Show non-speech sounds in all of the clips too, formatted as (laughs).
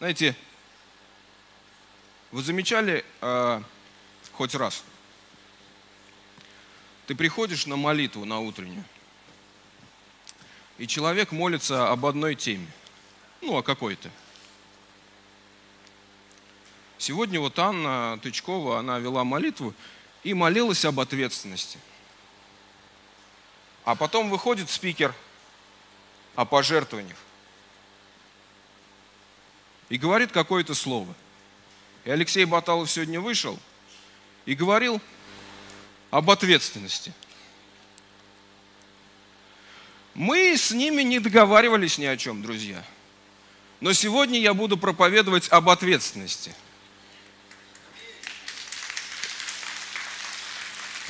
Знаете, вы замечали э, хоть раз? Ты приходишь на молитву на утреннюю, и человек молится об одной теме. Ну, о какой-то. Сегодня вот Анна Тычкова, она вела молитву и молилась об ответственности. А потом выходит спикер о пожертвованиях и говорит какое-то слово. И Алексей Баталов сегодня вышел и говорил об ответственности. Мы с ними не договаривались ни о чем, друзья. Но сегодня я буду проповедовать об ответственности –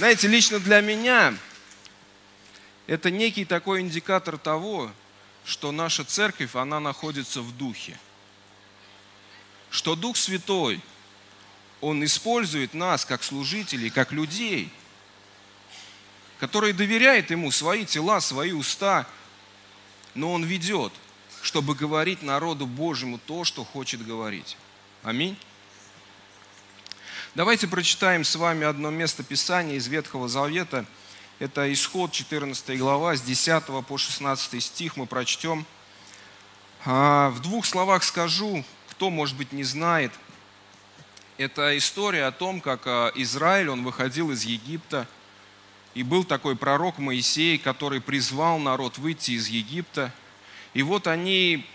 Знаете, лично для меня это некий такой индикатор того, что наша церковь, она находится в духе. Что Дух Святой, Он использует нас как служителей, как людей, которые доверяют Ему свои тела, свои уста, но Он ведет, чтобы говорить народу Божьему то, что хочет говорить. Аминь. Давайте прочитаем с вами одно место Писания из Ветхого Завета. Это Исход, 14 глава, с 10 по 16 стих мы прочтем. А, в двух словах скажу, кто, может быть, не знает. Это история о том, как а, Израиль, он выходил из Египта, и был такой пророк Моисей, который призвал народ выйти из Египта. И вот они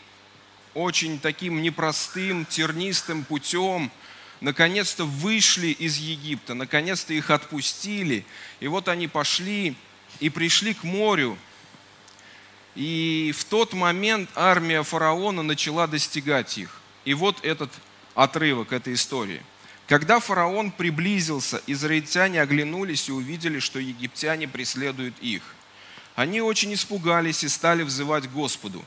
очень таким непростым, тернистым путем – наконец-то вышли из Египта, наконец-то их отпустили. И вот они пошли и пришли к морю. И в тот момент армия фараона начала достигать их. И вот этот отрывок этой истории. Когда фараон приблизился, израильтяне оглянулись и увидели, что египтяне преследуют их. Они очень испугались и стали взывать Господу.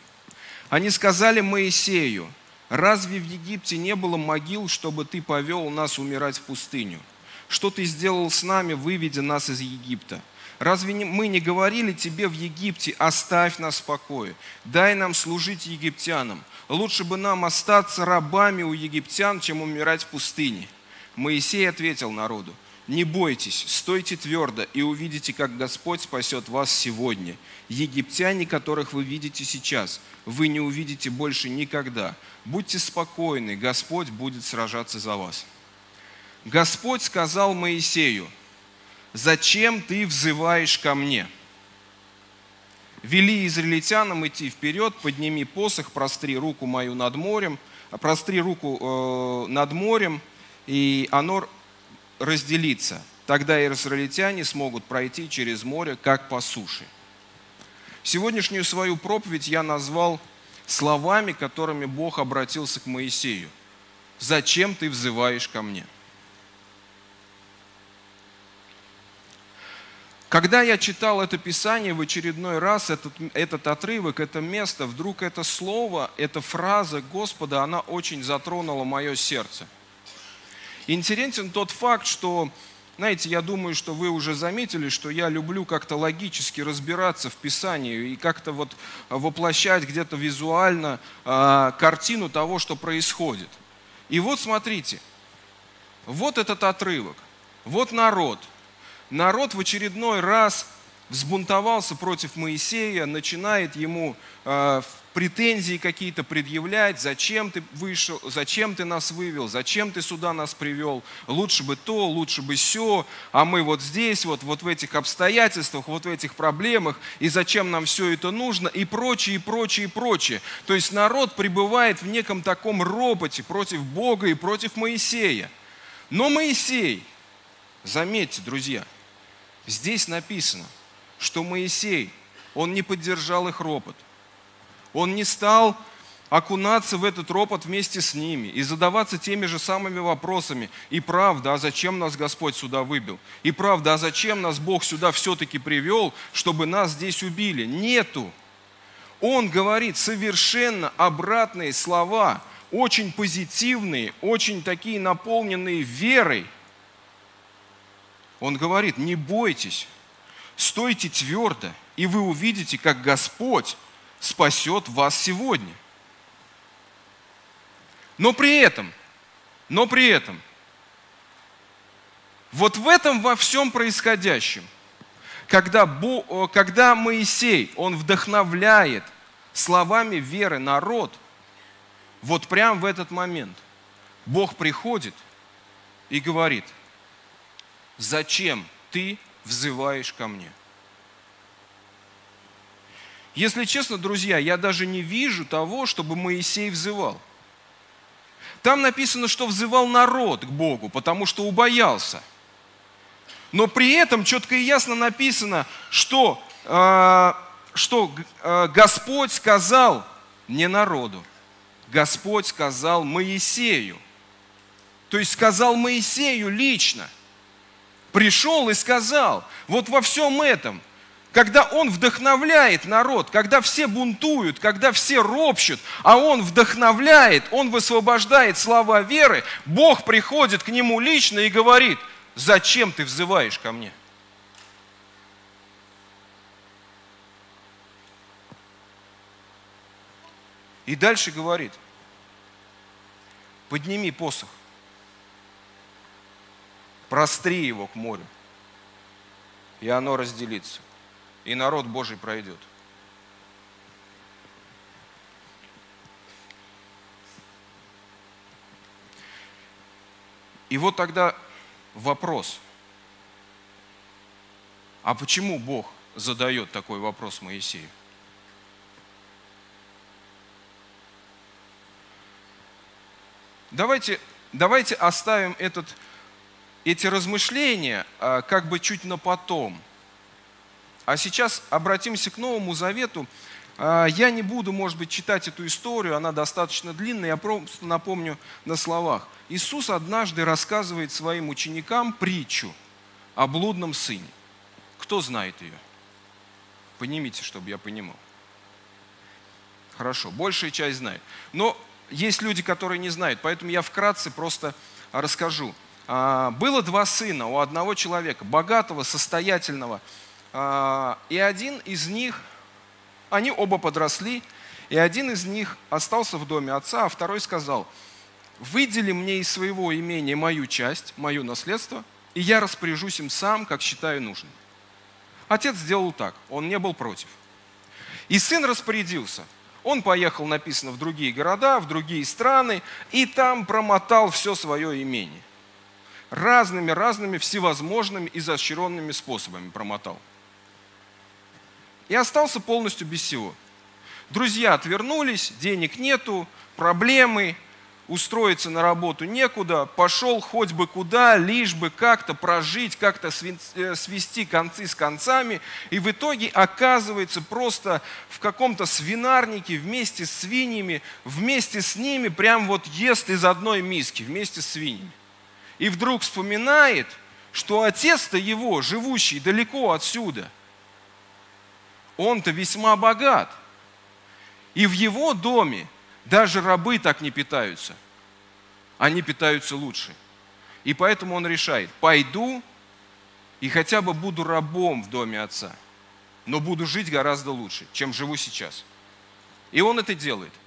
Они сказали Моисею, Разве в Египте не было могил, чтобы ты повел нас умирать в пустыню? Что ты сделал с нами, выведя нас из Египта? Разве мы не говорили тебе в Египте, оставь нас в покое, дай нам служить египтянам? Лучше бы нам остаться рабами у египтян, чем умирать в пустыне. Моисей ответил народу, не бойтесь, стойте твердо и увидите, как Господь спасет вас сегодня. Египтяне, которых вы видите сейчас, вы не увидите больше никогда. Будьте спокойны, Господь будет сражаться за вас. Господь сказал Моисею, зачем ты взываешь ко мне? Вели израильтянам идти вперед, подними посох, простри руку мою над морем, простри руку э, над морем, и оно разделится. Тогда израильтяне смогут пройти через море, как по суше. Сегодняшнюю свою проповедь я назвал словами, которыми Бог обратился к Моисею. «Зачем ты взываешь ко мне?» Когда я читал это Писание в очередной раз, этот, этот отрывок, это место, вдруг это слово, эта фраза Господа, она очень затронула мое сердце. Интересен тот факт, что знаете, я думаю, что вы уже заметили, что я люблю как-то логически разбираться в Писании и как-то вот воплощать где-то визуально э, картину того, что происходит. И вот смотрите, вот этот отрывок, вот народ. Народ в очередной раз взбунтовался против Моисея, начинает ему э, претензии какие-то предъявлять, зачем ты вышел, зачем ты нас вывел, зачем ты сюда нас привел, лучше бы то, лучше бы все, а мы вот здесь, вот, вот в этих обстоятельствах, вот в этих проблемах, и зачем нам все это нужно, и прочее, и прочее, и прочее. То есть народ пребывает в неком таком роботе против Бога и против Моисея. Но Моисей, заметьте, друзья, здесь написано, что Моисей, он не поддержал их ропот. Он не стал окунаться в этот ропот вместе с ними и задаваться теми же самыми вопросами. И правда, а зачем нас Господь сюда выбил? И правда, а зачем нас Бог сюда все-таки привел, чтобы нас здесь убили? Нету. Он говорит совершенно обратные слова, очень позитивные, очень такие наполненные верой. Он говорит, не бойтесь, стойте твердо, и вы увидите, как Господь спасет вас сегодня. Но при этом, но при этом, вот в этом во всем происходящем, когда, Бо, когда Моисей, он вдохновляет словами веры народ, вот прямо в этот момент Бог приходит и говорит, зачем ты взываешь ко мне? Если честно, друзья, я даже не вижу того, чтобы Моисей взывал. Там написано, что взывал народ к Богу, потому что убоялся. Но при этом четко и ясно написано, что, э, что э, Господь сказал не народу, Господь сказал Моисею. То есть сказал Моисею лично. Пришел и сказал, вот во всем этом когда он вдохновляет народ, когда все бунтуют, когда все ропщут, а он вдохновляет, он высвобождает слова веры, Бог приходит к нему лично и говорит, зачем ты взываешь ко мне? И дальше говорит, подними посох, простри его к морю, и оно разделится и народ Божий пройдет. И вот тогда вопрос. А почему Бог задает такой вопрос Моисею? Давайте, давайте оставим этот, эти размышления а, как бы чуть на потом – а сейчас обратимся к Новому Завету. А, я не буду, может быть, читать эту историю, она достаточно длинная, я просто напомню на словах. Иисус однажды рассказывает своим ученикам притчу о блудном сыне. Кто знает ее? Поднимите, чтобы я понимал. Хорошо, большая часть знает. Но есть люди, которые не знают, поэтому я вкратце просто расскажу. А, было два сына у одного человека, богатого, состоятельного, а, и один из них, они оба подросли, и один из них остался в доме отца, а второй сказал, выдели мне из своего имения мою часть, мое наследство, и я распоряжусь им сам, как считаю нужным. Отец сделал так, он не был против. И сын распорядился. Он поехал, написано, в другие города, в другие страны, и там промотал все свое имение. Разными, разными, всевозможными, изощренными способами промотал и остался полностью без всего. Друзья отвернулись, денег нету, проблемы, устроиться на работу некуда, пошел хоть бы куда, лишь бы как-то прожить, как-то э, свести концы с концами, и в итоге оказывается просто в каком-то свинарнике вместе с свиньями, вместе с ними прям вот ест из одной миски, вместе с свиньями. И вдруг вспоминает, что отец-то его, живущий далеко отсюда – он-то весьма богат. И в его доме даже рабы так не питаются. Они питаются лучше. И поэтому он решает, пойду и хотя бы буду рабом в доме отца, но буду жить гораздо лучше, чем живу сейчас. И он это делает –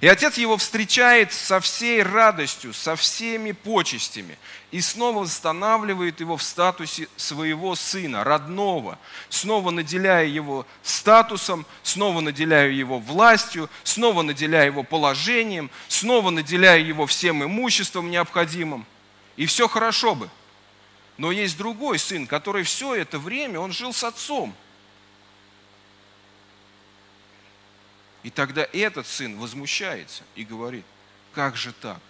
и отец его встречает со всей радостью, со всеми почестями и снова восстанавливает его в статусе своего сына, родного, снова наделяя его статусом, снова наделяя его властью, снова наделяя его положением, снова наделяя его всем имуществом необходимым. И все хорошо бы. Но есть другой сын, который все это время, он жил с отцом – И тогда этот сын возмущается и говорит, как же так?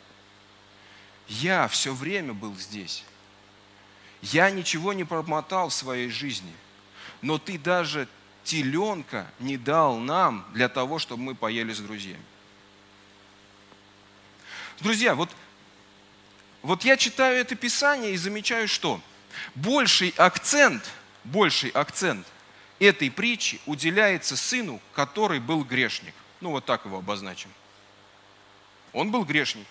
Я все время был здесь. Я ничего не промотал в своей жизни. Но ты даже теленка не дал нам для того, чтобы мы поели с друзьями. Друзья, вот, вот я читаю это Писание и замечаю, что больший акцент, больший акцент этой притчи уделяется сыну, который был грешник. Ну вот так его обозначим. Он был грешник.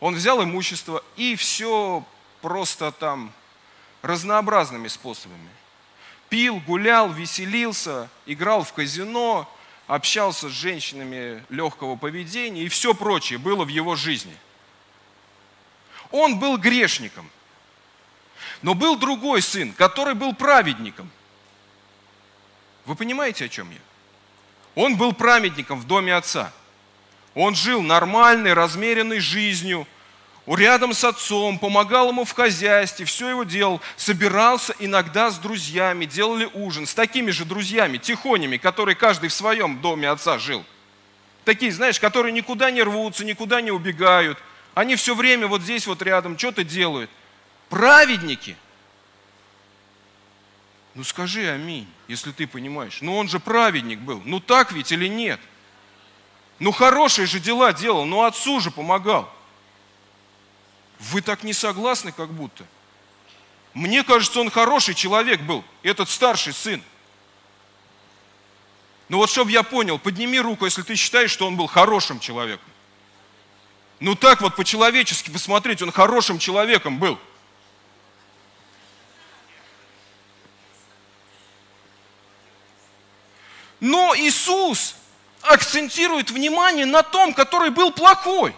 Он взял имущество и все просто там разнообразными способами. Пил, гулял, веселился, играл в казино, общался с женщинами легкого поведения и все прочее было в его жизни. Он был грешником. Но был другой сын, который был праведником. Вы понимаете, о чем я? Он был праведником в доме отца. Он жил нормальной, размеренной жизнью, рядом с отцом, помогал ему в хозяйстве, все его делал, собирался иногда с друзьями, делали ужин, с такими же друзьями, тихонями, которые каждый в своем доме отца жил. Такие, знаешь, которые никуда не рвутся, никуда не убегают. Они все время вот здесь вот рядом что-то делают. Праведники. Ну скажи аминь, если ты понимаешь. Ну он же праведник был. Ну так ведь или нет? Ну хорошие же дела делал, ну отцу же помогал. Вы так не согласны, как будто. Мне кажется, он хороший человек был, этот старший сын. Ну вот, чтобы я понял, подними руку, если ты считаешь, что он был хорошим человеком. Ну так вот по-человечески посмотреть, он хорошим человеком был. Но Иисус акцентирует внимание на том, который был плохой.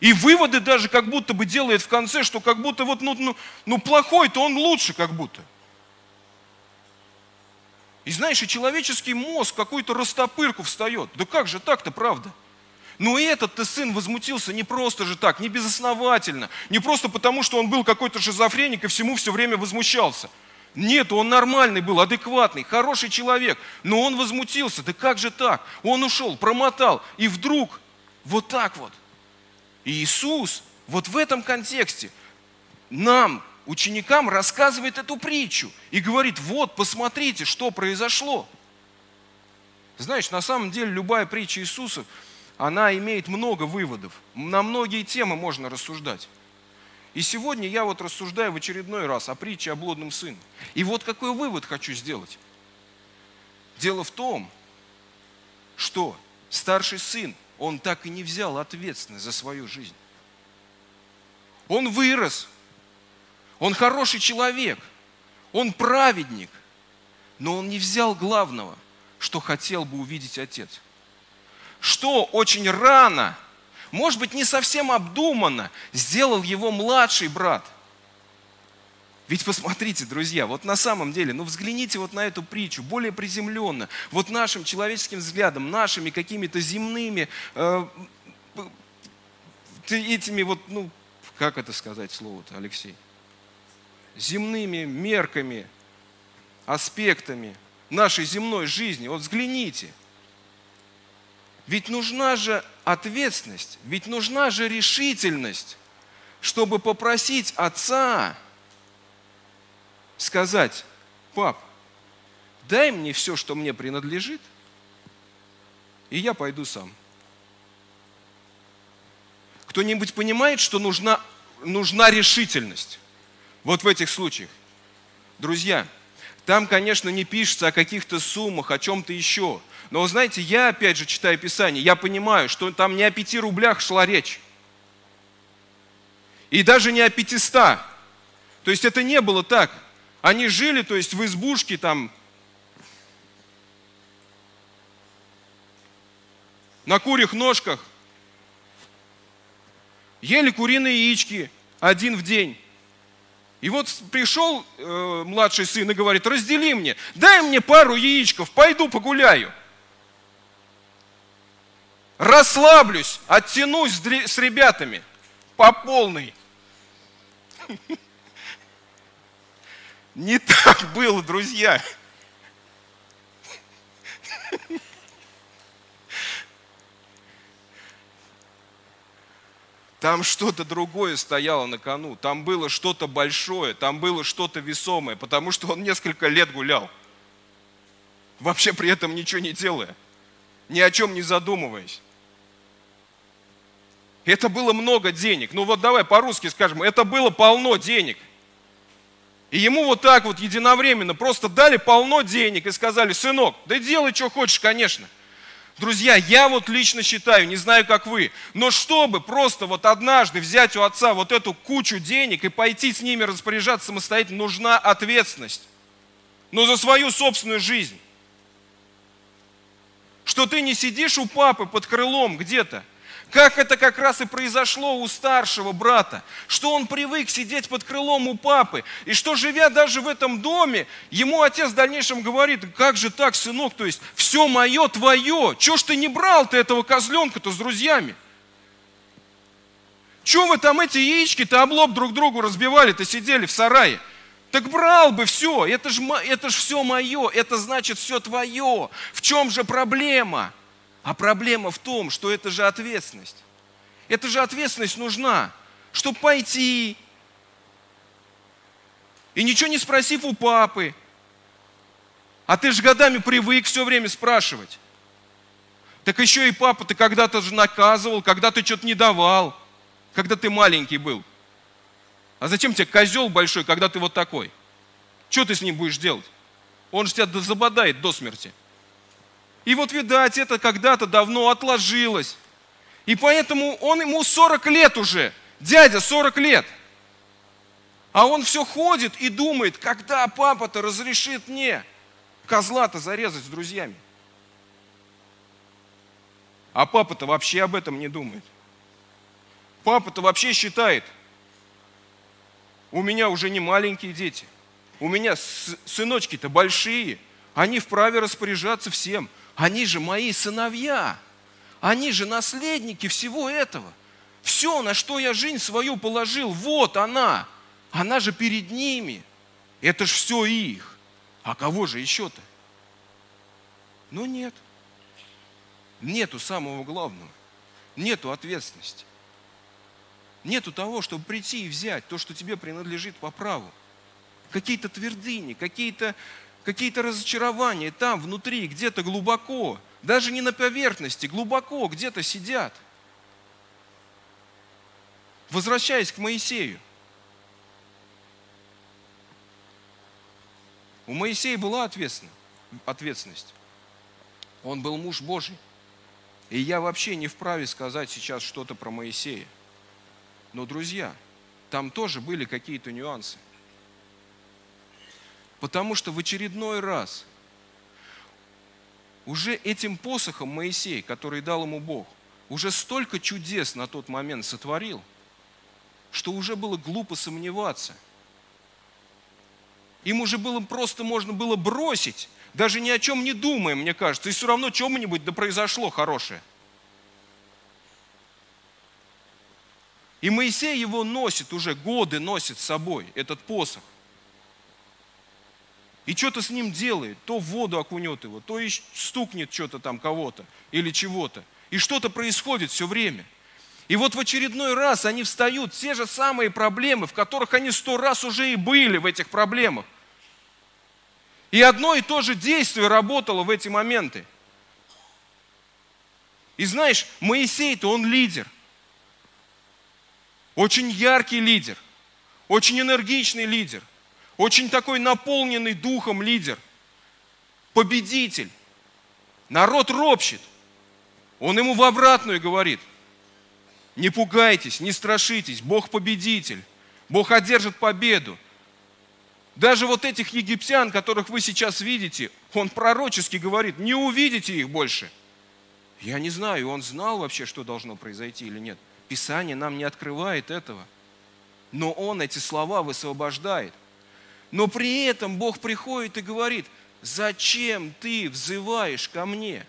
И выводы даже как будто бы делает в конце, что как будто вот, ну, ну, ну плохой-то он лучше как будто. И знаешь, и человеческий мозг какую-то растопырку встает. Да как же так-то, правда? Но этот-то сын возмутился не просто же так, не безосновательно, не просто потому, что он был какой-то шизофреник и всему все время возмущался. Нет, он нормальный был, адекватный, хороший человек, но он возмутился. Да как же так? Он ушел, промотал, и вдруг вот так вот. И Иисус вот в этом контексте нам, ученикам, рассказывает эту притчу и говорит, вот, посмотрите, что произошло. Знаешь, на самом деле любая притча Иисуса – она имеет много выводов. На многие темы можно рассуждать. И сегодня я вот рассуждаю в очередной раз о притче о блудном сыне. И вот какой вывод хочу сделать. Дело в том, что старший сын, он так и не взял ответственность за свою жизнь. Он вырос, он хороший человек, он праведник, но он не взял главного, что хотел бы увидеть отец – что очень рано, может быть, не совсем обдуманно, сделал его младший брат. Ведь посмотрите, друзья, вот на самом деле, ну взгляните вот на эту притчу более приземленно, вот нашим человеческим взглядом, нашими какими-то земными, э, этими вот, ну, как это сказать слово-то, Алексей? Земными мерками, аспектами нашей земной жизни. Вот взгляните – ведь нужна же ответственность, ведь нужна же решительность, чтобы попросить отца сказать, пап, дай мне все, что мне принадлежит, и я пойду сам. Кто-нибудь понимает, что нужна, нужна решительность вот в этих случаях? Друзья, там, конечно, не пишется о каких-то суммах, о чем-то еще. Но, знаете, я, опять же, читаю Писание, я понимаю, что там не о пяти рублях шла речь. И даже не о пятиста. То есть это не было так. Они жили, то есть в избушке там, на курьих ножках, ели куриные яички один в день. И вот пришел э, младший сын и говорит, раздели мне, дай мне пару яичков, пойду погуляю расслаблюсь, оттянусь с ребятами по полной. (laughs) Не так было, друзья. Там что-то другое стояло на кону, там было что-то большое, там было что-то весомое, потому что он несколько лет гулял, вообще при этом ничего не делая, ни о чем не задумываясь. Это было много денег. Ну вот давай по-русски скажем, это было полно денег. И ему вот так вот единовременно просто дали полно денег и сказали, сынок, да делай, что хочешь, конечно. Друзья, я вот лично считаю, не знаю, как вы, но чтобы просто вот однажды взять у отца вот эту кучу денег и пойти с ними распоряжаться самостоятельно, нужна ответственность. Но за свою собственную жизнь. что ты не сидишь у папы под крылом где-то, как это как раз и произошло у старшего брата, что он привык сидеть под крылом у папы, и что, живя даже в этом доме, ему отец в дальнейшем говорит, как же так, сынок, то есть все мое твое, чего ж ты не брал ты этого козленка-то с друзьями? Чего вы там эти яички-то облоб друг другу разбивали-то, сидели в сарае? Так брал бы все, это же это ж все мое, это значит все твое. В чем же проблема? А проблема в том, что это же ответственность. Это же ответственность нужна, чтобы пойти. И ничего не спросив у папы. А ты же годами привык все время спрашивать. Так еще и папа ты когда-то же наказывал, когда ты что-то не давал, когда ты маленький был. А зачем тебе козел большой, когда ты вот такой? Что ты с ним будешь делать? Он же тебя забодает до смерти. И вот, видать, это когда-то давно отложилось. И поэтому он ему 40 лет уже, дядя 40 лет. А он все ходит и думает, когда папа-то разрешит мне козла-то зарезать с друзьями. А папа-то вообще об этом не думает. Папа-то вообще считает, у меня уже не маленькие дети, у меня сыночки-то большие, они вправе распоряжаться всем. Они же мои сыновья. Они же наследники всего этого. Все, на что я жизнь свою положил, вот она. Она же перед ними. Это ж все их. А кого же еще-то? Ну нет. Нету самого главного. Нету ответственности. Нету того, чтобы прийти и взять то, что тебе принадлежит по праву. Какие-то твердыни, какие-то какие-то разочарования там, внутри, где-то глубоко, даже не на поверхности, глубоко где-то сидят. Возвращаясь к Моисею. У Моисея была ответственность. Он был муж Божий. И я вообще не вправе сказать сейчас что-то про Моисея. Но, друзья, там тоже были какие-то нюансы. Потому что в очередной раз уже этим посохом Моисей, который дал ему Бог, уже столько чудес на тот момент сотворил, что уже было глупо сомневаться. Им уже было просто можно было бросить, даже ни о чем не думая, мне кажется, и все равно чем-нибудь да произошло хорошее. И Моисей его носит уже, годы носит с собой, этот посох и что-то с ним делает, то в воду окунет его, то и стукнет что-то там кого-то или чего-то. И что-то происходит все время. И вот в очередной раз они встают, те же самые проблемы, в которых они сто раз уже и были в этих проблемах. И одно и то же действие работало в эти моменты. И знаешь, Моисей-то он лидер. Очень яркий лидер. Очень энергичный лидер – очень такой наполненный духом лидер, победитель. Народ ропщет. Он ему в обратную говорит. Не пугайтесь, не страшитесь, Бог победитель. Бог одержит победу. Даже вот этих египтян, которых вы сейчас видите, он пророчески говорит, не увидите их больше. Я не знаю, он знал вообще, что должно произойти или нет. Писание нам не открывает этого. Но он эти слова высвобождает – но при этом Бог приходит и говорит, зачем ты взываешь ко мне?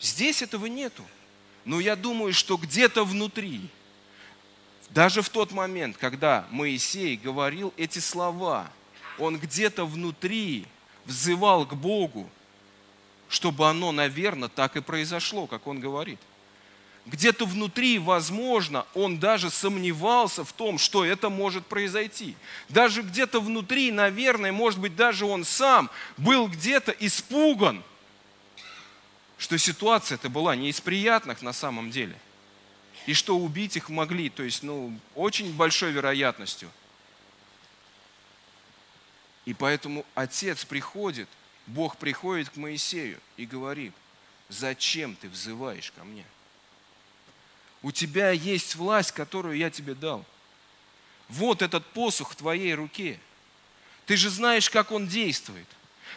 Здесь этого нету. Но я думаю, что где-то внутри, даже в тот момент, когда Моисей говорил эти слова, он где-то внутри взывал к Богу, чтобы оно, наверное, так и произошло, как он говорит – где-то внутри, возможно, он даже сомневался в том, что это может произойти. Даже где-то внутри, наверное, может быть, даже он сам был где-то испуган, что ситуация это была не из приятных на самом деле. И что убить их могли, то есть, ну, очень большой вероятностью. И поэтому отец приходит, Бог приходит к Моисею и говорит, зачем ты взываешь ко мне? У тебя есть власть, которую я тебе дал. Вот этот посох в твоей руке. Ты же знаешь, как он действует.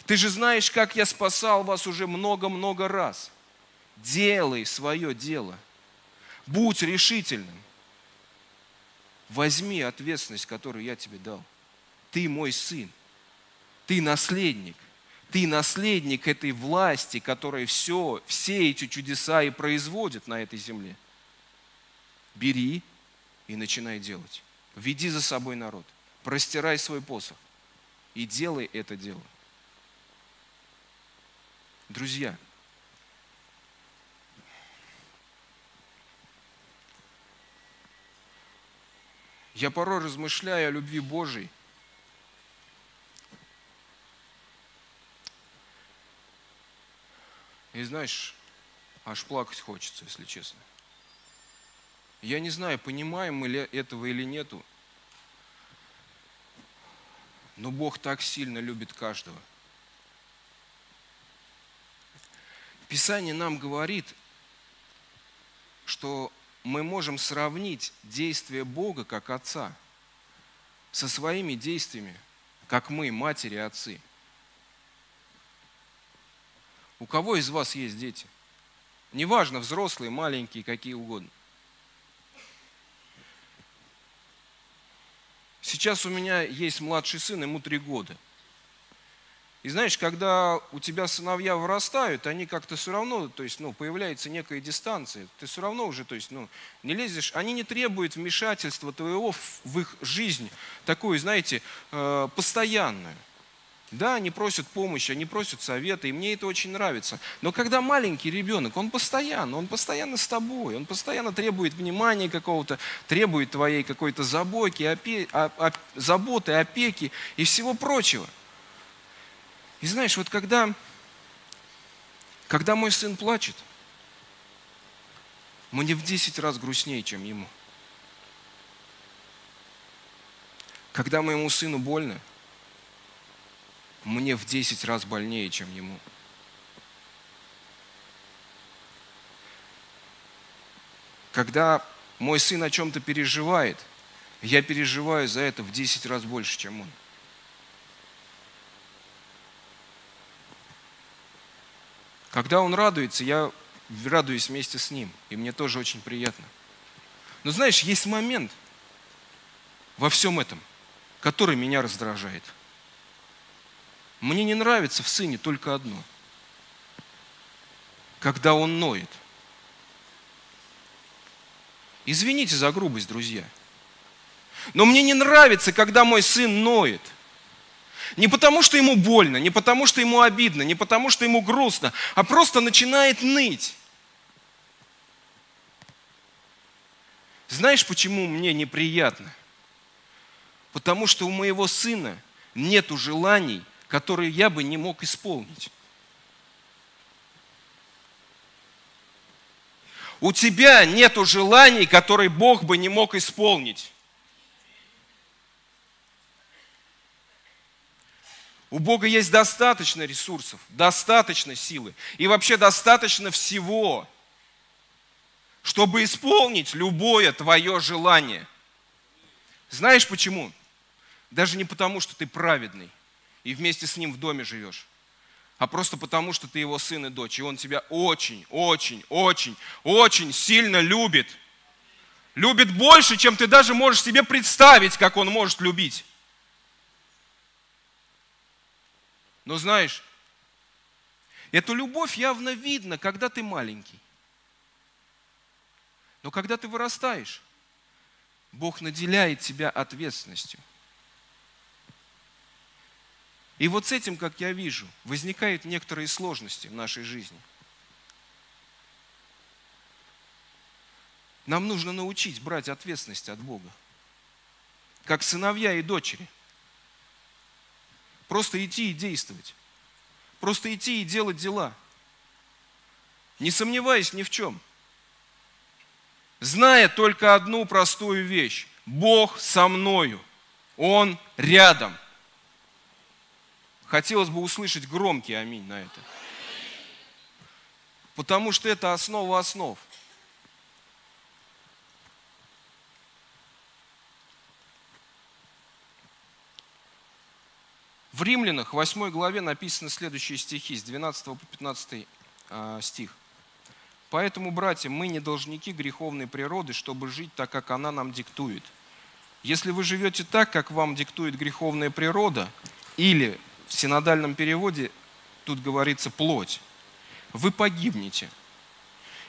Ты же знаешь, как я спасал вас уже много-много раз. Делай свое дело. Будь решительным. Возьми ответственность, которую я тебе дал. Ты мой сын. Ты наследник. Ты наследник этой власти, которая все, все эти чудеса и производит на этой земле. Бери и начинай делать. Веди за собой народ. Простирай свой посох. И делай это дело. Друзья, я порой размышляю о любви Божьей, И знаешь, аж плакать хочется, если честно. Я не знаю, понимаем мы ли этого или нету, но Бог так сильно любит каждого. Писание нам говорит, что мы можем сравнить действия Бога как Отца со своими действиями, как мы, матери и отцы – у кого из вас есть дети? Неважно, взрослые, маленькие, какие угодно. Сейчас у меня есть младший сын, ему три года. И знаешь, когда у тебя сыновья вырастают, они как-то все равно, то есть, ну, появляется некая дистанция. Ты все равно уже, то есть, ну, не лезешь. Они не требуют вмешательства твоего в их жизнь, такую, знаете, э, постоянную. Да, они просят помощи, они просят совета, и мне это очень нравится. Но когда маленький ребенок, он постоянно, он постоянно с тобой, он постоянно требует внимания какого-то, требует твоей какой-то заботи, опе, о, заботы, опеки и всего прочего. И знаешь, вот когда, когда мой сын плачет, мне в 10 раз грустнее, чем ему. Когда моему сыну больно, мне в 10 раз больнее, чем ему. Когда мой сын о чем-то переживает, я переживаю за это в 10 раз больше, чем он. Когда он радуется, я радуюсь вместе с ним, и мне тоже очень приятно. Но знаешь, есть момент во всем этом, который меня раздражает – мне не нравится в сыне только одно. Когда он ноет. Извините за грубость, друзья. Но мне не нравится, когда мой сын ноет. Не потому, что ему больно, не потому, что ему обидно, не потому, что ему грустно, а просто начинает ныть. Знаешь, почему мне неприятно? Потому что у моего сына нет желаний которые я бы не мог исполнить. У тебя нет желаний, которые Бог бы не мог исполнить. У Бога есть достаточно ресурсов, достаточно силы и вообще достаточно всего, чтобы исполнить любое твое желание. Знаешь почему? Даже не потому, что ты праведный, и вместе с ним в доме живешь, а просто потому, что ты его сын и дочь, и он тебя очень, очень, очень, очень сильно любит. Любит больше, чем ты даже можешь себе представить, как он может любить. Но знаешь, эту любовь явно видно, когда ты маленький. Но когда ты вырастаешь, Бог наделяет тебя ответственностью. И вот с этим, как я вижу, возникают некоторые сложности в нашей жизни. Нам нужно научить брать ответственность от Бога. Как сыновья и дочери. Просто идти и действовать. Просто идти и делать дела. Не сомневаясь ни в чем. Зная только одну простую вещь. Бог со мною. Он рядом. Хотелось бы услышать громкий аминь на это. Потому что это основа основ. В Римлянах 8 главе написаны следующие стихи с 12 по 15 а, стих. Поэтому, братья, мы не должники греховной природы, чтобы жить так, как она нам диктует. Если вы живете так, как вам диктует греховная природа, или в синодальном переводе тут говорится плоть, вы погибнете.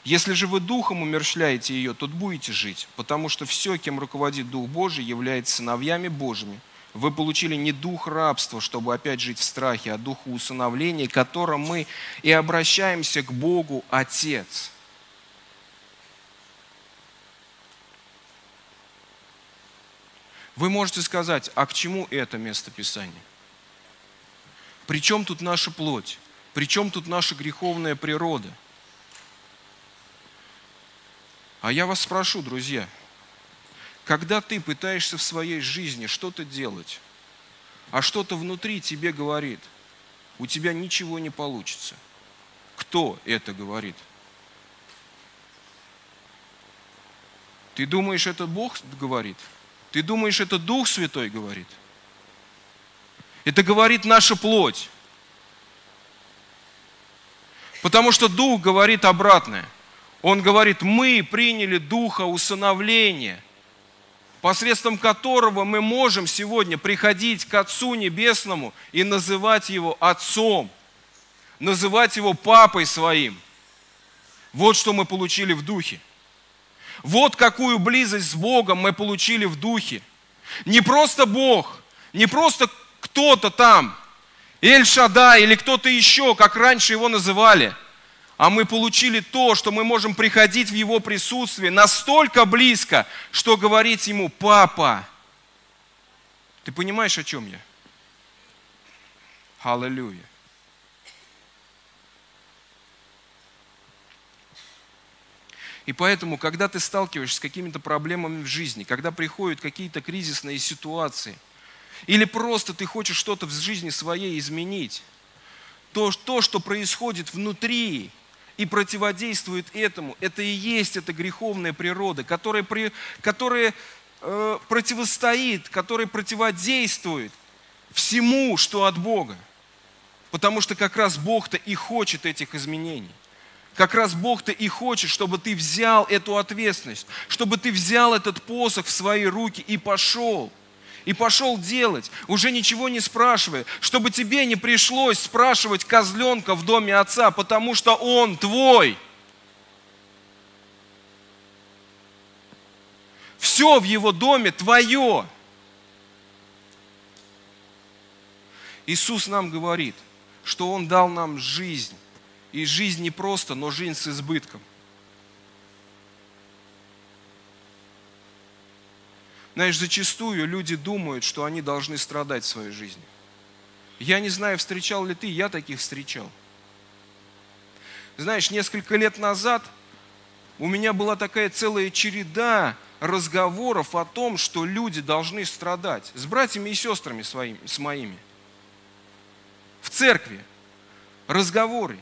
Если же вы духом умерщвляете ее, то будете жить, потому что все, кем руководит Дух Божий, является сыновьями Божьими. Вы получили не дух рабства, чтобы опять жить в страхе, а дух усыновления, которым мы и обращаемся к Богу Отец. Вы можете сказать, а к чему это место Писания? При чем тут наша плоть? При чем тут наша греховная природа? А я вас спрошу, друзья, когда ты пытаешься в своей жизни что-то делать, а что-то внутри тебе говорит, у тебя ничего не получится. Кто это говорит? Ты думаешь, это Бог говорит? Ты думаешь, это Дух Святой говорит? Это говорит наша плоть. Потому что Дух говорит обратное. Он говорит, мы приняли Духа усыновления, посредством которого мы можем сегодня приходить к Отцу Небесному и называть Его Отцом, называть Его Папой Своим. Вот что мы получили в Духе. Вот какую близость с Богом мы получили в Духе. Не просто Бог, не просто кто-то там, Эль-Шада или кто-то еще, как раньше его называли, а мы получили то, что мы можем приходить в его присутствие настолько близко, что говорить ему «папа». Ты понимаешь, о чем я? Аллилуйя. И поэтому, когда ты сталкиваешься с какими-то проблемами в жизни, когда приходят какие-то кризисные ситуации – или просто ты хочешь что-то в жизни своей изменить, то, то, что происходит внутри и противодействует этому, это и есть эта греховная природа, которая, при, которая э, противостоит, которая противодействует всему, что от Бога. Потому что как раз Бог-то и хочет этих изменений. Как раз Бог-то и хочет, чтобы ты взял эту ответственность, чтобы ты взял этот посох в свои руки и пошел – и пошел делать, уже ничего не спрашивая, чтобы тебе не пришлось спрашивать козленка в доме отца, потому что он твой. Все в его доме твое. Иисус нам говорит, что Он дал нам жизнь. И жизнь не просто, но жизнь с избытком. Знаешь, зачастую люди думают, что они должны страдать в своей жизни. Я не знаю, встречал ли ты, я таких встречал. Знаешь, несколько лет назад у меня была такая целая череда разговоров о том, что люди должны страдать с братьями и сестрами своими, с моими. В церкви. Разговоры.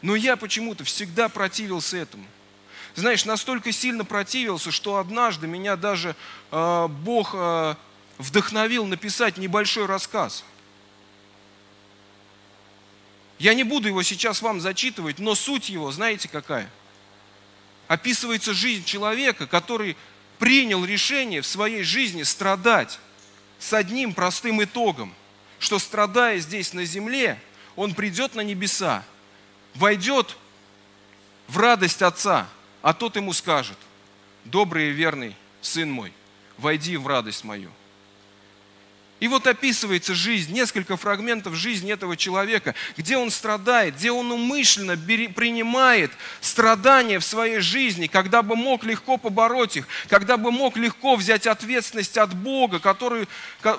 Но я почему-то всегда противился этому знаешь, настолько сильно противился, что однажды меня даже э, Бог э, вдохновил написать небольшой рассказ. Я не буду его сейчас вам зачитывать, но суть его, знаете какая? Описывается жизнь человека, который принял решение в своей жизни страдать с одним простым итогом, что страдая здесь на земле, он придет на небеса, войдет в радость Отца – а тот ему скажет, добрый и верный сын мой, войди в радость мою. И вот описывается жизнь, несколько фрагментов жизни этого человека, где он страдает, где он умышленно принимает страдания в своей жизни, когда бы мог легко побороть их, когда бы мог легко взять ответственность от Бога, который,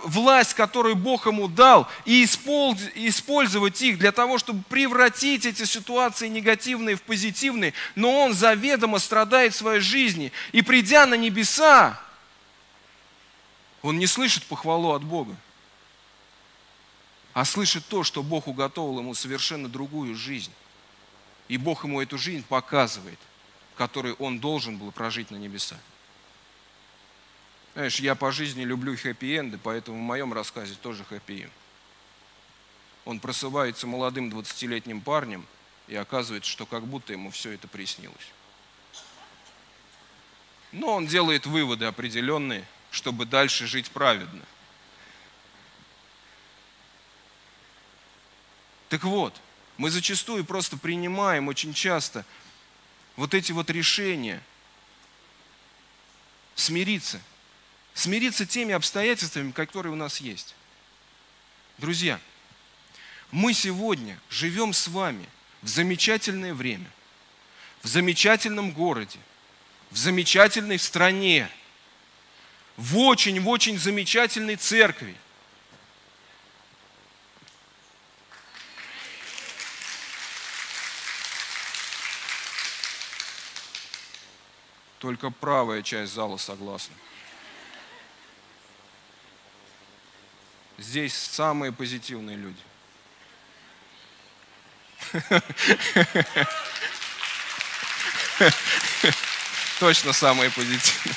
власть, которую Бог ему дал, и использовать их для того, чтобы превратить эти ситуации негативные в позитивные. Но он заведомо страдает в своей жизни. И придя на небеса, он не слышит похвалу от Бога, а слышит то, что Бог уготовил ему совершенно другую жизнь. И Бог ему эту жизнь показывает, которую он должен был прожить на небеса. Знаешь, я по жизни люблю хэппи-энды, поэтому в моем рассказе тоже хэппи-энд. он просыпается молодым 20-летним парнем, и оказывается, что как будто ему все это приснилось. Но он делает выводы определенные, чтобы дальше жить праведно. Так вот, мы зачастую просто принимаем очень часто вот эти вот решения смириться. Смириться теми обстоятельствами, которые у нас есть. Друзья, мы сегодня живем с вами в замечательное время, в замечательном городе, в замечательной стране, в очень-в очень замечательной церкви. Только правая часть зала согласна. Здесь самые позитивные люди. (laughs) Точно самые позитивные.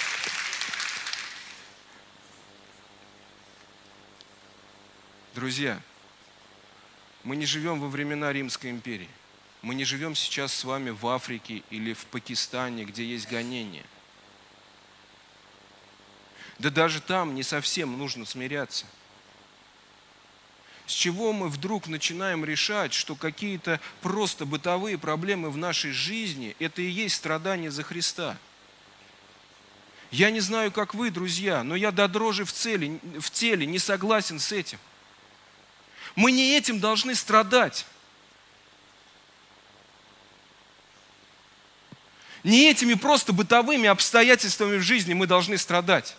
Друзья, мы не живем во времена Римской империи. Мы не живем сейчас с вами в Африке или в Пакистане, где есть гонения. Да даже там не совсем нужно смиряться. С чего мы вдруг начинаем решать, что какие-то просто бытовые проблемы в нашей жизни – это и есть страдание за Христа? Я не знаю, как вы, друзья, но я до дрожи в, цели, в теле не согласен с этим. Мы не этим должны страдать. Не этими просто бытовыми обстоятельствами в жизни мы должны страдать.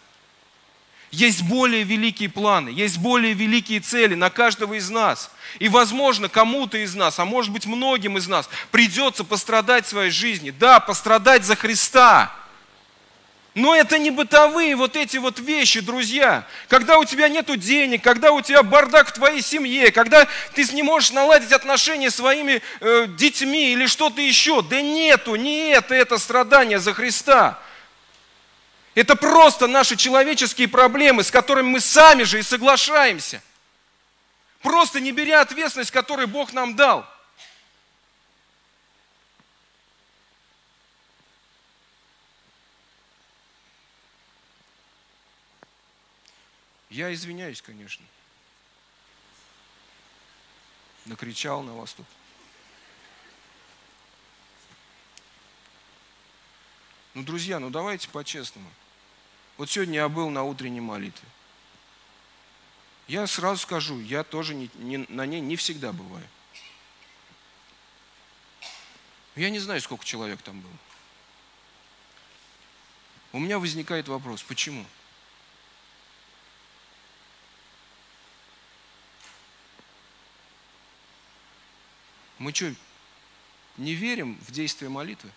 Есть более великие планы, есть более великие цели на каждого из нас. И, возможно, кому-то из нас, а может быть, многим из нас придется пострадать в своей жизни. Да, пострадать за Христа. Но это не бытовые вот эти вот вещи, друзья. Когда у тебя нет денег, когда у тебя бардак в твоей семье, когда ты не можешь наладить отношения с своими э, детьми или что-то еще. Да нету, не это, это страдание за Христа. Это просто наши человеческие проблемы, с которыми мы сами же и соглашаемся. Просто не беря ответственность, которую Бог нам дал. Я извиняюсь, конечно. Накричал на вас тут. Ну, друзья, ну давайте по-честному. Вот сегодня я был на утренней молитве. Я сразу скажу, я тоже не, не, на ней не всегда бываю. Я не знаю, сколько человек там было. У меня возникает вопрос, почему? Мы что, не верим в действие молитвы?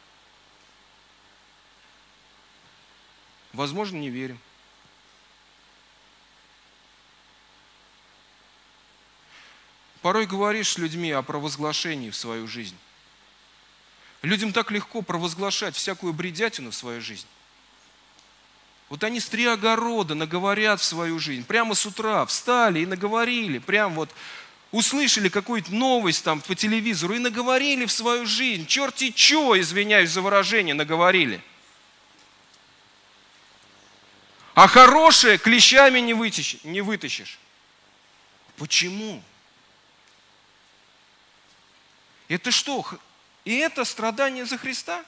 Возможно, не верим. Порой говоришь с людьми о провозглашении в свою жизнь. Людям так легко провозглашать всякую бредятину в свою жизнь. Вот они с три огорода наговорят в свою жизнь. Прямо с утра встали и наговорили. Прям вот услышали какую-то новость там по телевизору и наговорили в свою жизнь. Черти чё, извиняюсь за выражение, наговорили – а хорошее клещами не вытащишь. Не вытащишь. Почему? Это что? И это страдание за Христа?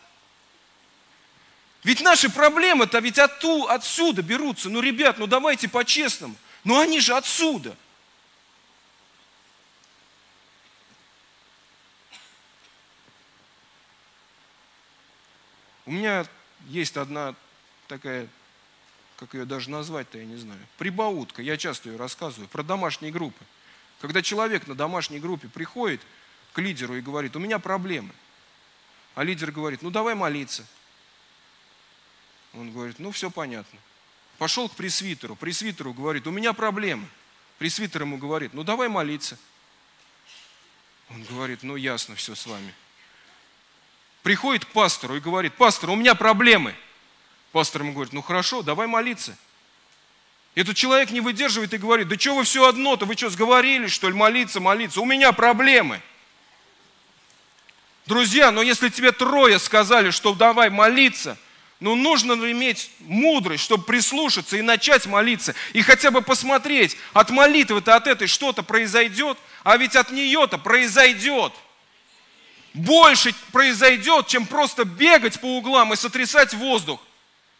Ведь наши проблемы-то ведь отту, отсюда берутся. Ну, ребят, ну давайте по-честному. Ну они же отсюда. У меня есть одна такая как ее даже назвать-то, я не знаю. Прибаутка, я часто ее рассказываю, про домашние группы. Когда человек на домашней группе приходит к лидеру и говорит, у меня проблемы. А лидер говорит, ну давай молиться. Он говорит, ну все понятно. Пошел к пресвитеру, пресвитеру говорит, у меня проблемы. Пресвитер ему говорит, ну давай молиться. Он говорит, ну ясно все с вами. Приходит к пастору и говорит, пастор, у меня проблемы. Пастор ему говорит, ну хорошо, давай молиться. Этот человек не выдерживает и говорит, да что вы все одно-то, вы что, сговорились, что ли, молиться, молиться? У меня проблемы. Друзья, но если тебе трое сказали, что давай молиться, ну нужно иметь мудрость, чтобы прислушаться и начать молиться. И хотя бы посмотреть, от молитвы-то от этой что-то произойдет, а ведь от нее-то произойдет. Больше произойдет, чем просто бегать по углам и сотрясать воздух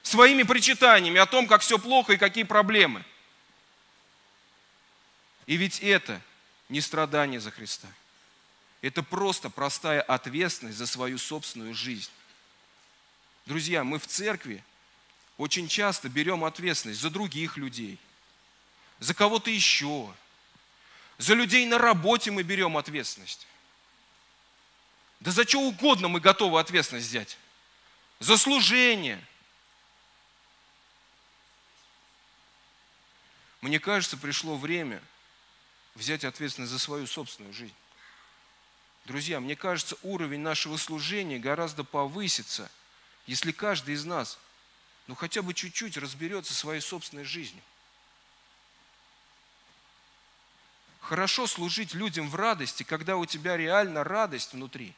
своими причитаниями о том, как все плохо и какие проблемы. И ведь это не страдание за Христа. Это просто простая ответственность за свою собственную жизнь. Друзья, мы в церкви очень часто берем ответственность за других людей, за кого-то еще, за людей на работе мы берем ответственность. Да за что угодно мы готовы ответственность взять. За служение – Мне кажется, пришло время взять ответственность за свою собственную жизнь. Друзья, мне кажется, уровень нашего служения гораздо повысится, если каждый из нас, ну хотя бы чуть-чуть разберется своей собственной жизнью. Хорошо служить людям в радости, когда у тебя реально радость внутри.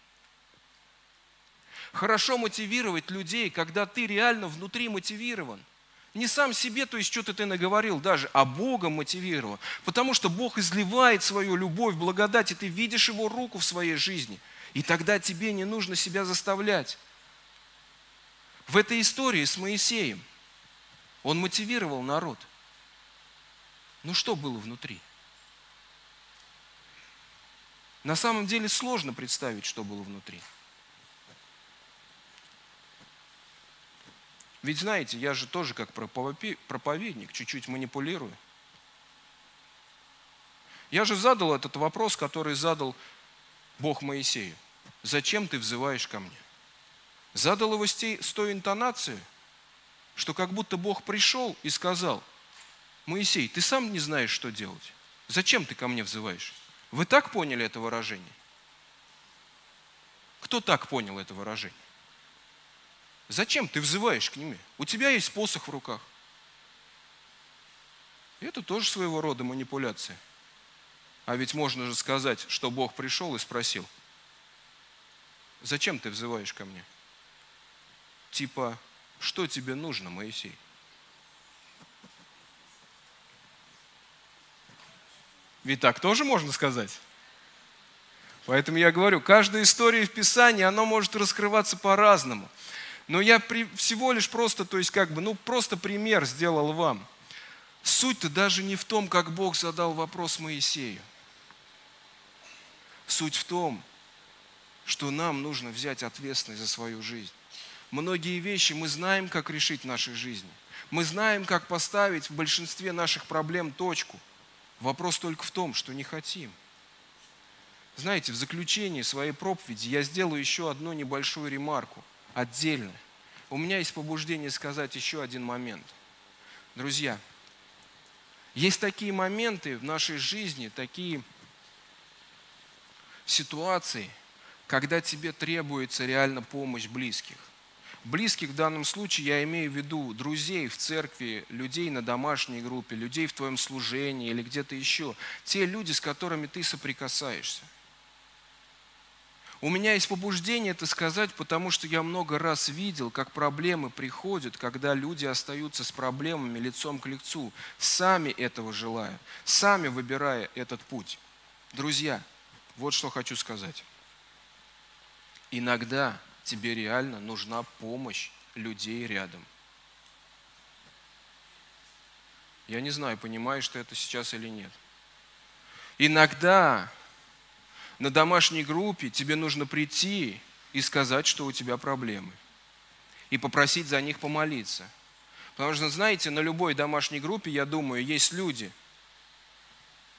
Хорошо мотивировать людей, когда ты реально внутри мотивирован – не сам себе, то есть что-то ты наговорил даже, а Богом мотивировал. Потому что Бог изливает свою любовь, благодать, и ты видишь Его руку в своей жизни. И тогда тебе не нужно себя заставлять. В этой истории с Моисеем он мотивировал народ. Ну что было внутри? На самом деле сложно представить, что было внутри. Ведь знаете, я же тоже как проповедник, чуть-чуть манипулирую. Я же задал этот вопрос, который задал Бог Моисею. Зачем ты взываешь ко мне? Задал его с той интонацией, что как будто Бог пришел и сказал, Моисей, ты сам не знаешь, что делать. Зачем ты ко мне взываешь? Вы так поняли это выражение? Кто так понял это выражение? Зачем ты взываешь к нему? У тебя есть посох в руках. Это тоже своего рода манипуляция. А ведь можно же сказать, что Бог пришел и спросил, зачем ты взываешь ко мне? Типа, что тебе нужно, Моисей? Ведь так тоже можно сказать. Поэтому я говорю, каждая история в Писании, она может раскрываться по-разному. Но я при, всего лишь просто, то есть как бы, ну просто пример сделал вам. Суть-то даже не в том, как Бог задал вопрос Моисею. Суть в том, что нам нужно взять ответственность за свою жизнь. Многие вещи мы знаем, как решить в нашей жизни. Мы знаем, как поставить в большинстве наших проблем точку. Вопрос только в том, что не хотим. Знаете, в заключении своей проповеди я сделаю еще одну небольшую ремарку – отдельно. У меня есть побуждение сказать еще один момент. Друзья, есть такие моменты в нашей жизни, такие ситуации, когда тебе требуется реально помощь близких. Близких в данном случае я имею в виду друзей в церкви, людей на домашней группе, людей в твоем служении или где-то еще. Те люди, с которыми ты соприкасаешься. У меня есть побуждение это сказать, потому что я много раз видел, как проблемы приходят, когда люди остаются с проблемами лицом к лицу, сами этого желая, сами выбирая этот путь. Друзья, вот что хочу сказать. Иногда тебе реально нужна помощь людей рядом. Я не знаю, понимаешь ты это сейчас или нет. Иногда на домашней группе тебе нужно прийти и сказать, что у тебя проблемы. И попросить за них помолиться. Потому что, знаете, на любой домашней группе, я думаю, есть люди.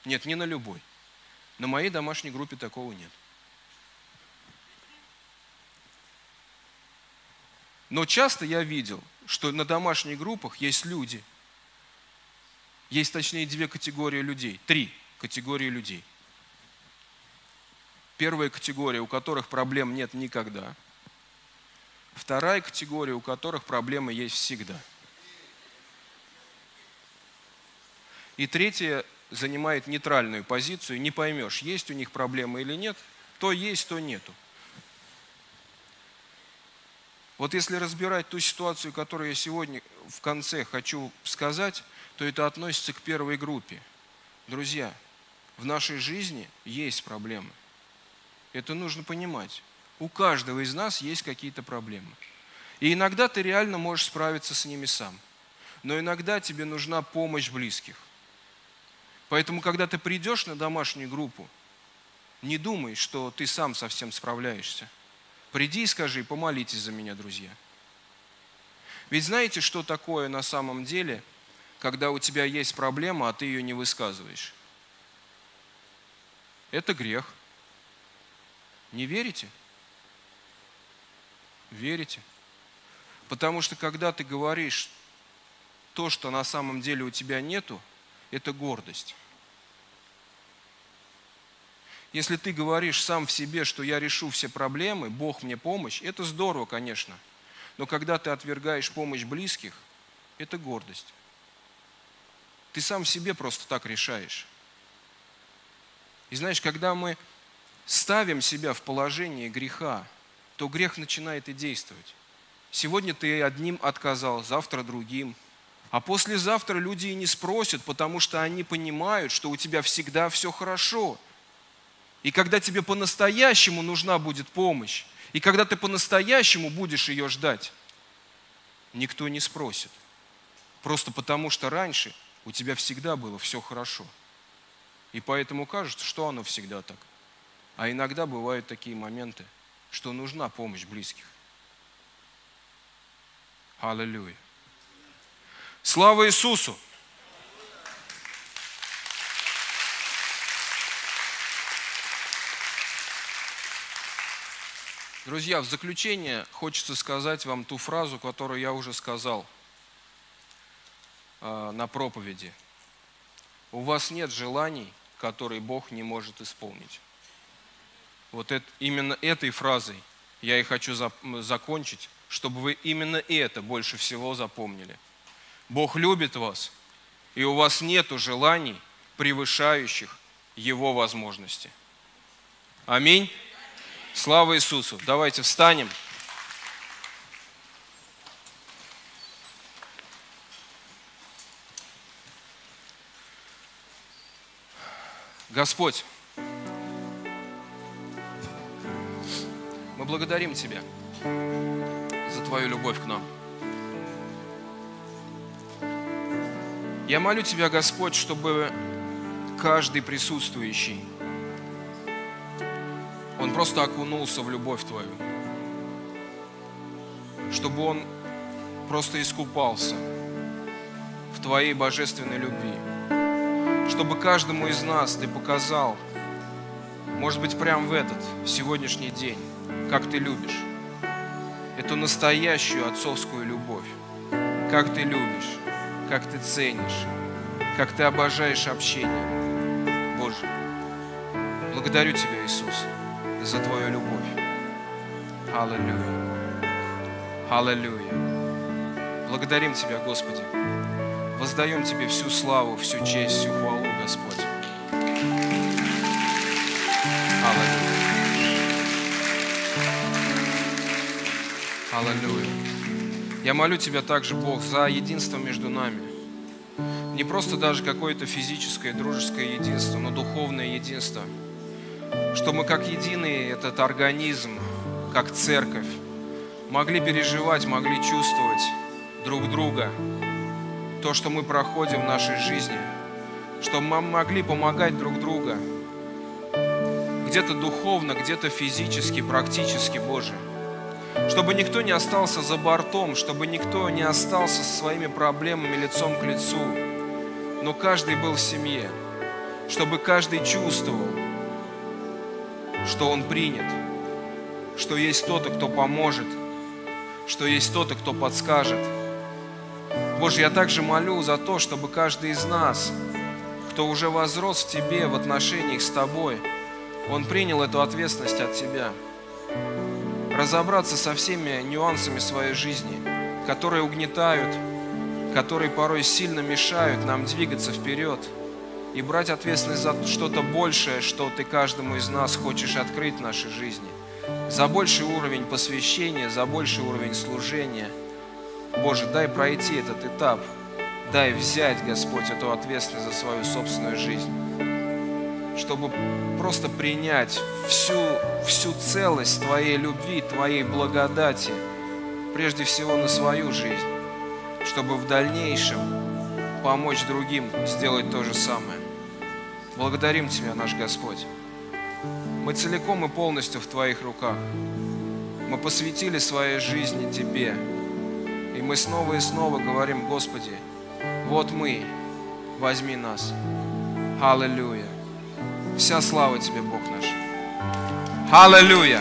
Нет, не на любой. На моей домашней группе такого нет. Но часто я видел, что на домашних группах есть люди. Есть, точнее, две категории людей. Три категории людей – Первая категория, у которых проблем нет никогда. Вторая категория, у которых проблемы есть всегда. И третье занимает нейтральную позицию, не поймешь, есть у них проблемы или нет, то есть, то нету. Вот если разбирать ту ситуацию, которую я сегодня в конце хочу сказать, то это относится к первой группе. Друзья, в нашей жизни есть проблемы. Это нужно понимать. У каждого из нас есть какие-то проблемы. И иногда ты реально можешь справиться с ними сам. Но иногда тебе нужна помощь близких. Поэтому, когда ты придешь на домашнюю группу, не думай, что ты сам совсем справляешься. Приди и скажи, помолитесь за меня, друзья. Ведь знаете, что такое на самом деле, когда у тебя есть проблема, а ты ее не высказываешь? Это грех. Не верите? Верите? Потому что когда ты говоришь то, что на самом деле у тебя нету, это гордость. Если ты говоришь сам в себе, что я решу все проблемы, Бог мне помощь, это здорово, конечно. Но когда ты отвергаешь помощь близких, это гордость. Ты сам в себе просто так решаешь. И знаешь, когда мы ставим себя в положение греха, то грех начинает и действовать. Сегодня ты одним отказал, завтра другим. А послезавтра люди и не спросят, потому что они понимают, что у тебя всегда все хорошо. И когда тебе по-настоящему нужна будет помощь, и когда ты по-настоящему будешь ее ждать, никто не спросит. Просто потому что раньше у тебя всегда было все хорошо. И поэтому кажется, что оно всегда так. А иногда бывают такие моменты, что нужна помощь близких. Аллилуйя. Слава Иисусу! Друзья, в заключение хочется сказать вам ту фразу, которую я уже сказал э, на проповеди. У вас нет желаний, которые Бог не может исполнить. Вот это, именно этой фразой я и хочу за, закончить чтобы вы именно это больше всего запомнили. Бог любит вас, и у вас нет желаний, превышающих Его возможности. Аминь. Слава Иисусу. Давайте встанем. Господь, благодарим Тебя Твою любовь к нам. Я молю Тебя, Господь, чтобы каждый присутствующий, он просто окунулся в любовь Твою, чтобы он просто искупался в Твоей божественной любви, чтобы каждому из нас Ты показал, может быть, прямо в этот сегодняшний день, как Ты любишь эту настоящую отцовскую любовь. Как ты любишь, как ты ценишь, как ты обожаешь общение. Боже, благодарю Тебя, Иисус, за Твою любовь. Аллилуйя. Аллилуйя. Благодарим Тебя, Господи. Воздаем Тебе всю славу, всю честь, всю хвалу, Аллилуйя. Я молю Тебя также, Бог, за единство между нами. Не просто даже какое-то физическое, дружеское единство, но духовное единство. Что мы как единый этот организм, как церковь, могли переживать, могли чувствовать друг друга, то, что мы проходим в нашей жизни, что мы могли помогать друг другу, где-то духовно, где-то физически, практически, Боже – чтобы никто не остался за бортом, чтобы никто не остался со своими проблемами лицом к лицу, но каждый был в семье, чтобы каждый чувствовал, что он принят, что есть кто-то, кто поможет, что есть кто-то, кто подскажет. Боже, я также молю за то, чтобы каждый из нас, кто уже возрос в Тебе в отношениях с Тобой, он принял эту ответственность от Тебя разобраться со всеми нюансами своей жизни, которые угнетают, которые порой сильно мешают нам двигаться вперед и брать ответственность за что-то большее, что Ты каждому из нас хочешь открыть в нашей жизни. За больший уровень посвящения, за больший уровень служения. Боже, дай пройти этот этап. Дай взять, Господь, эту ответственность за свою собственную жизнь чтобы просто принять всю, всю целость Твоей любви, Твоей благодати, прежде всего на свою жизнь, чтобы в дальнейшем помочь другим сделать то же самое. Благодарим Тебя, наш Господь. Мы целиком и полностью в Твоих руках. Мы посвятили своей жизни Тебе. И мы снова и снова говорим, Господи, вот мы, возьми нас. Аллилуйя. Вся слава Тебе, Бог наш. Аллилуйя.